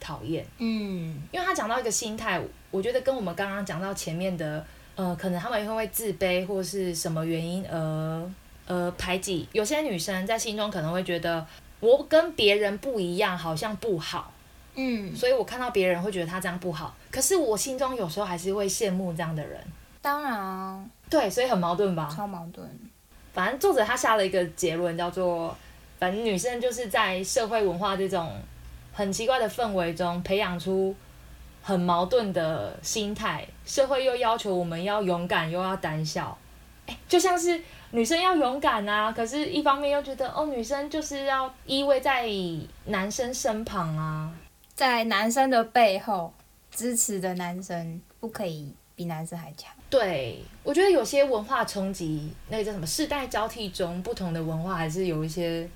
讨厌。嗯，因为他讲到一个心态，我觉得跟我们刚刚讲到前面的，呃，可能他们因为自卑或是什么原因而呃排挤。有些女生在心中可能会觉得，我跟别人不一样，好像不好。嗯，所以我看到别人会觉得他这样不好，可是我心中有时候还是会羡慕这样的人。当然啊，对，所以很矛盾吧？超矛盾。反正作者他下了一个结论，叫做，反正女生就是在社会文化这种很奇怪的氛围中培养出很矛盾的心态，社会又要求我们要勇敢又要胆小，哎，就像是女生要勇敢啊，可是一方面又觉得哦，女生就是要依偎在男生身旁啊，在男生的背后支持的男生，不可以比男生还强。对，我觉得有些文化冲击，那个叫什么世代交替中，不同的文化还是有一些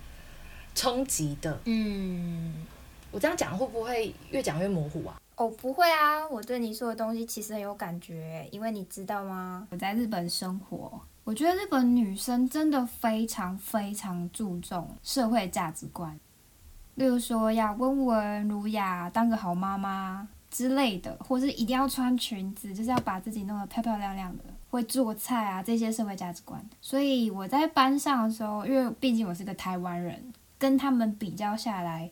冲击的。嗯，我这样讲会不会越讲越模糊啊？哦，不会啊，我对你说的东西其实很有感觉，因为你知道吗？我在日本生活，我觉得日本女生真的非常非常注重社会价值观，例如说要温文儒雅，当个好妈妈之类的，或是一定要穿裙子，就是要把自己弄得漂漂亮亮的，会做菜啊这些社会价值观。所以我在班上的时候，因为毕竟我是个台湾人，跟他们比较下来。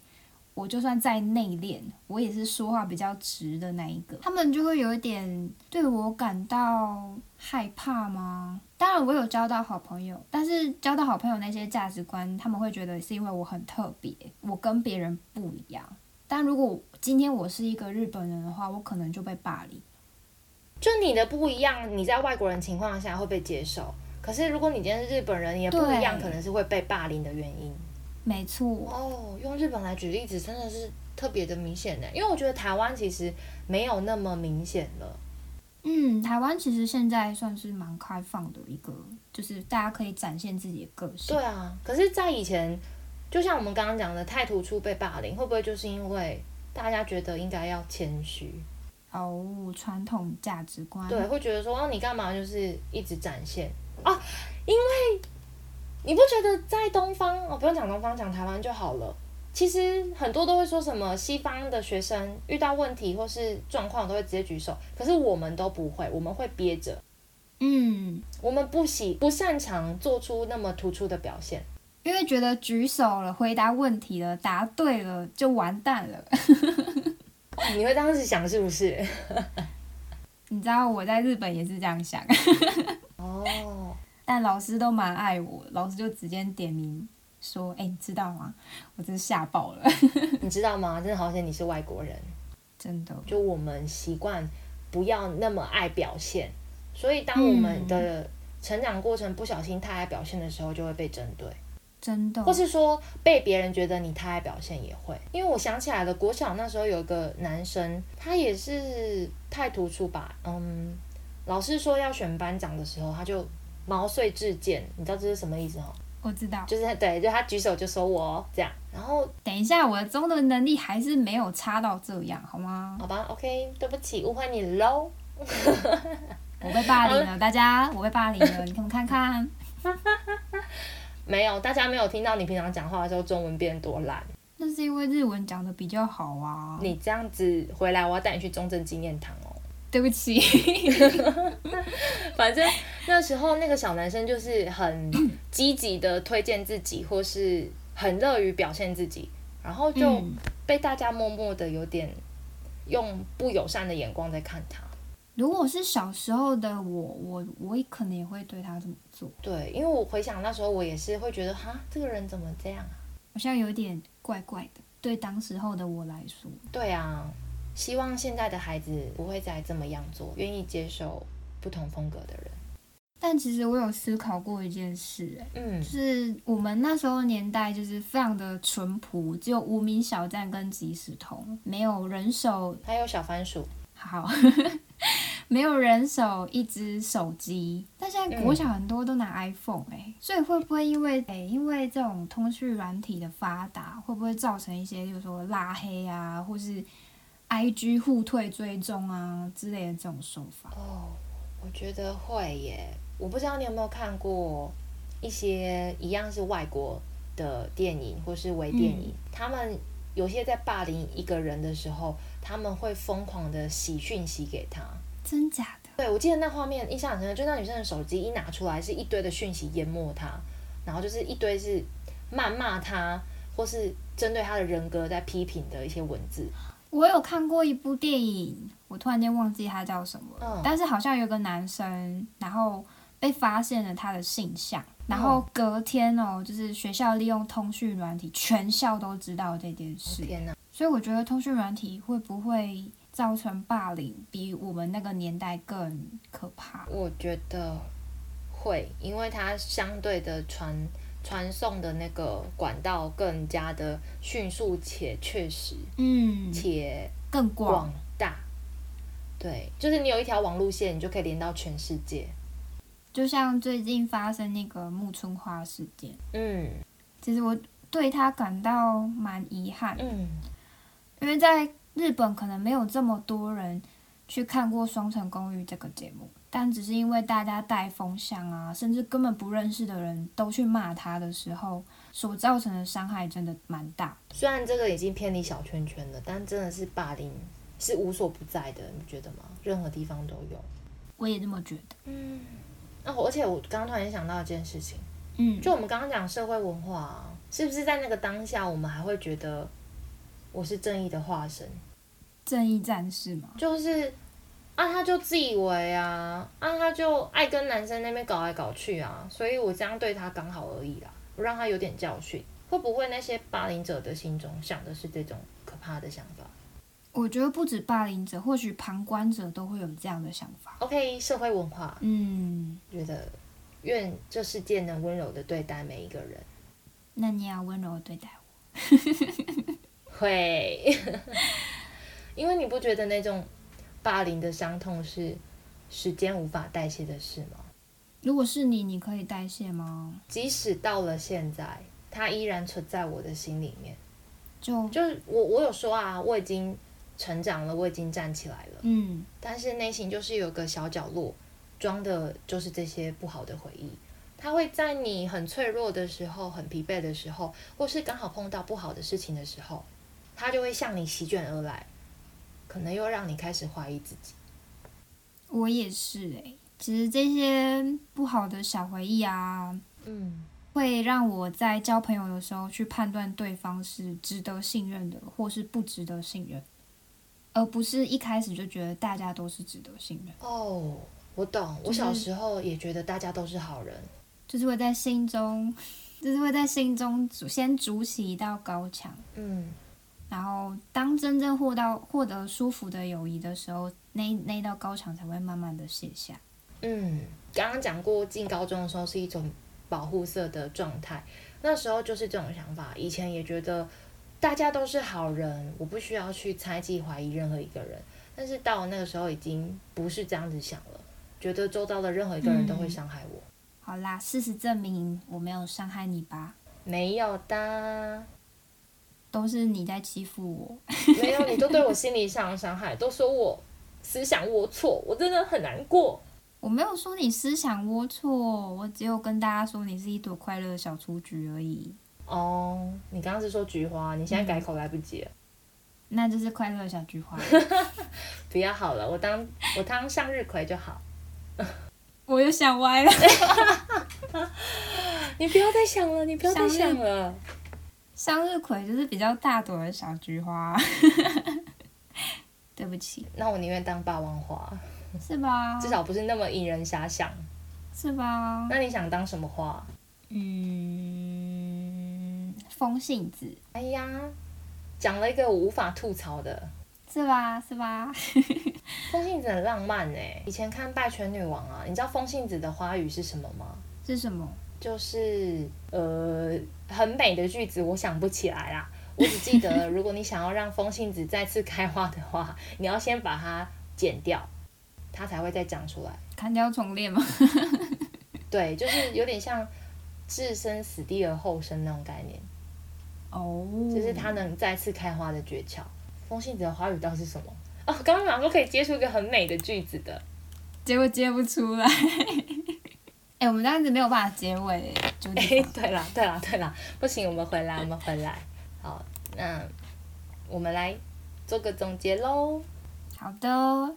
我就算再内敛，我也是说话比较直的那一个，他们就会有一点对我感到害怕吗？当然，我有交到好朋友，但是交到好朋友那些价值观，他们会觉得是因为我很特别，我跟别人不一样。但如果今天我是一个日本人的话，我可能就被霸凌。就你的不一样，你在外国人情况下会被接受，可是如果你今天是日本人，你的不一样可能是会被霸凌的原因。没错，哦，用日本来举例子真的是特别的明显呢，因为我觉得台湾其实没有那么明显了。嗯，台湾其实现在算是蛮开放的一个，就是大家可以展现自己的个性。对啊，可是，在以前，就像我们刚刚讲的，太突出被霸凌，会不会就是因为大家觉得应该要谦虚？哦，传统价值观。对，会觉得说，哦，你干嘛就是一直展现啊？因为你不觉得在东方，哦，不用讲东方，讲台湾就好了。其实很多都会说什么西方的学生遇到问题或是状况都会直接举手，可是我们都不会，我们会憋着。嗯，我们不喜不擅长做出那么突出的表现，因为觉得举手了，回答问题了，答对了就完蛋了。你会当时想是不是？你知道我在日本也是这样想。哦，但老师都蛮爱我，老师就直接点名说：“哎、你知道吗？我真是吓爆了，你知道吗？真的好险你是外国人，真的。就我们习惯不要那么爱表现，所以当我们的成长过程不小心太爱表现的时候，就会被针对。真的，或是说被别人觉得你太爱表现也会，因为我想起来了，国小那时候有个男生，他也是太突出吧，嗯，老师说要选班长的时候，他就毛遂自荐，你知道这是什么意思哦？我知道。就是对，就他举手就说我哦这样，然后等一下，我的中文能力还是没有差到这样，好吗？好吧，OK，对不起，误会你喽。我被霸凌了，大家，我被霸凌了，你们看看。没有，大家没有听到你平常讲话的时候中文变多烂。那是因为日文讲的比较好啊。你这样子回来，我要带你去中正纪念堂哦。对不起，反正那时候那个小男生就是很 积极的推荐自己，或是很乐于表现自己，然后就嗯被大家默默的有点用不友善的眼光在看他。如果是小时候的我，我我也可能也会对他这么做，对，因为我回想那时候，我也是会觉得，哈，这个人怎么这样啊？好像有点怪怪的。对当时候的我来说，对啊，希望现在的孩子不会再这么样做，愿意接受不同风格的人。但其实我有思考过一件事、哎，嗯就是我们那时候年代就是非常的淳朴，只有无名小站跟即时通，没有人手还有小番薯，好，没有人手一只手机，但现在国小很多都拿 iPhone 哎、所以会不会因为哎、因为这种通讯软体的发达，会不会造成一些，就是说拉黑啊，或是 IG 互退追踪啊之类的这种手法？哦，我觉得会耶。我不知道你有没有看过一些一样是外国的电影或是微电影，他们有些在霸凌一个人的时候，他们会疯狂的洗讯息给他。真假的？对，我记得那画面印象很深，就那女生的手机一拿出来，是一堆的讯息淹没他，然后就是一堆是谩骂他，或是针对他的人格在批评的一些文字。我有看过一部电影，我突然间忘记它叫什么了，嗯但是好像有个男生，然后被发现了他的性向，然后隔天哦，就是学校利用通讯软体，全校都知道这件事，天哪！所以我觉得通讯软体会不会造成霸凌，比我们那个年代更可怕？我觉得会，因为它相对的传传送的那个管道更加的迅速且确实嗯，且更广广，大。对，就是你有一条网路线，你就可以连到全世界。就像最近发生那个木村花事件，嗯其实我对他感到蛮遗憾嗯，因为在日本可能没有这么多人去看过《双层公寓》这个节目，但只是因为大家带风向啊，甚至根本不认识的人都去骂他的时候，所造成的伤害真的蛮大。虽然这个已经偏离小圈圈了，但真的是霸凌是无所不在的，你觉得吗？任何地方都有。我也这么觉得。嗯，哦，而且我刚刚突然想到一件事情，嗯，就我们刚刚讲社会文化、啊，是不是在那个当下，我们还会觉得我是正义的化身？正义战士嘛，就是啊，他就自以为啊，啊，他就爱跟男生那边搞来搞去啊，所以我这样对他刚好而已啦，我让他有点教训。会不会那些霸凌者的心中想的是这种可怕的想法我觉得不止霸凌者，或许旁观者都会有这样的想法。？OK，社会文化嗯，觉得愿这世界能温柔的对待每一个人，那你要温柔的对待我。会，因为你不觉得那种霸凌的伤痛是时间无法代谢的事吗？如果是你，你可以代谢吗？即使到了现在，它依然存在我的心里面。就就是我，我有说啊，我已经成长了，我已经站起来了，嗯，但是内心就是有个小角落，装的就是这些不好的回忆。它会在你很脆弱的时候、很疲惫的时候，或是刚好碰到不好的事情的时候，它就会向你席卷而来，可能又让你开始怀疑自己。我也是诶、其实这些不好的小回忆啊，嗯，会让我在交朋友的时候去判断对方是值得信任的，或是不值得信任，而不是一开始就觉得大家都是值得信任，哦，我懂。我小时候也觉得大家都是好人。就是会在心中，就是会在心中筑先筑起一道高墙，嗯，然后当真正获到获得舒服的友谊的时候，那那道高墙才会慢慢的卸下。嗯，刚刚讲过，进高中的时候是一种保护色的状态，那时候就是这种想法。以前也觉得大家都是好人，我不需要去猜忌怀疑任何一个人。但是到了那个时候，已经不是这样子想了，觉得周遭的任何一个人都会伤害我。好啦，事实证明我没有伤害你吧，没有的，都是你在欺负我。没有，你都对我心理上的伤害，都说我思想龌龊，我真的很难过。我没有说你思想龌龊，我只有跟大家说你是一朵快乐的小雏菊而已。哦，你刚刚是说菊花，你现在改口来不及了。那就是快乐的小菊花。不要好了，我当我当向日葵就好。我又想歪了。你不要再想了，你不要再想了。向日葵就是比较大朵的小菊花。对不起，那我宁愿当霸王花，是吧？至少不是那么引人遐想。是吧？那你想当什么花？嗯，风信子哎呀，讲了一个我无法吐槽的。是吧？是吧？风信子很浪漫哎，以前看《拜权女王》啊，你知道风信子的花语是什么吗？是什么？就是呃很美的句子，我想不起来啦。我只记得，如果你想要让风信子再次开花的话，你要先把它剪掉，它才会再长出来。砍掉重练吗？对，就是有点像置身死地而后生那种概念，哦，这是它能再次开花的诀窍。风信子的花语到底是什么？哦，刚刚想说可以接出一个很美的句子的，结果接不出来。哎、我们这样子没有办法结尾，就哎、是 对啦，对啦，对啦，不行，我们回来，我们回来。好，那我们来做个总结喽。好的。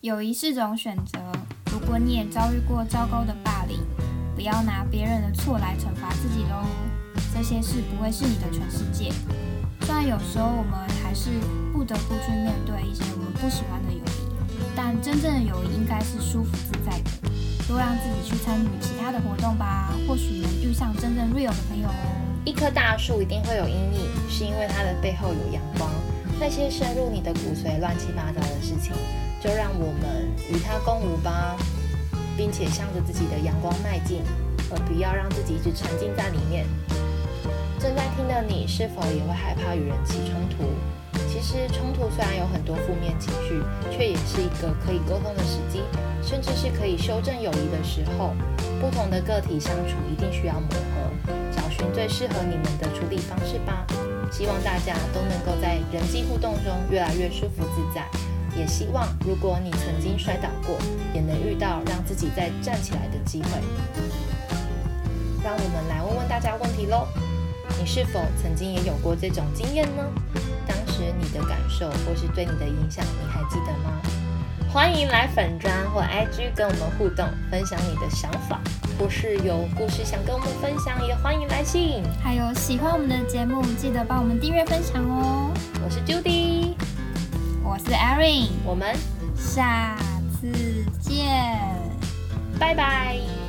友谊是种选择，如果你也遭遇过糟糕的霸凌，不要拿别人的错来惩罚自己喽。这些事不会是你的全世界。虽然有时候我们还是不得不去面对一些我们不喜欢的友谊，但真正的友谊应该是舒服自在的。多让自己去参与其他的活动吧，或许能遇上真正 real 的朋友哦。一棵大树一定会有阴影，是因为它的背后有阳光。那些深入你的骨髓、乱七八糟的事情，就让我们与它共舞吧，并且向着自己的阳光迈进，而不要让自己一直沉浸在里面。正在听的你，是否也会害怕与人起冲突？其实冲突虽然有很多负面情绪，却也是一个可以沟通的时机，甚至是可以修正友谊的时候。不同的个体相处一定需要磨合，找寻最适合你们的处理方式吧。希望大家都能够在人际互动中越来越舒服自在。也希望如果你曾经摔倒过，也能遇到让自己再站起来的机会。让我们来问问大家问题喽：你是否曾经也有过这种经验呢？当时你的感受或是对你的影响，你还记得吗？欢迎来粉砖或 IG 跟我们互动，分享你的想法，或是有故事想跟我们分享，也欢迎来信。还有喜欢我们的节目，记得帮我们订阅分享哦。我是 Judy，我是 Erin，我们下次见。拜拜。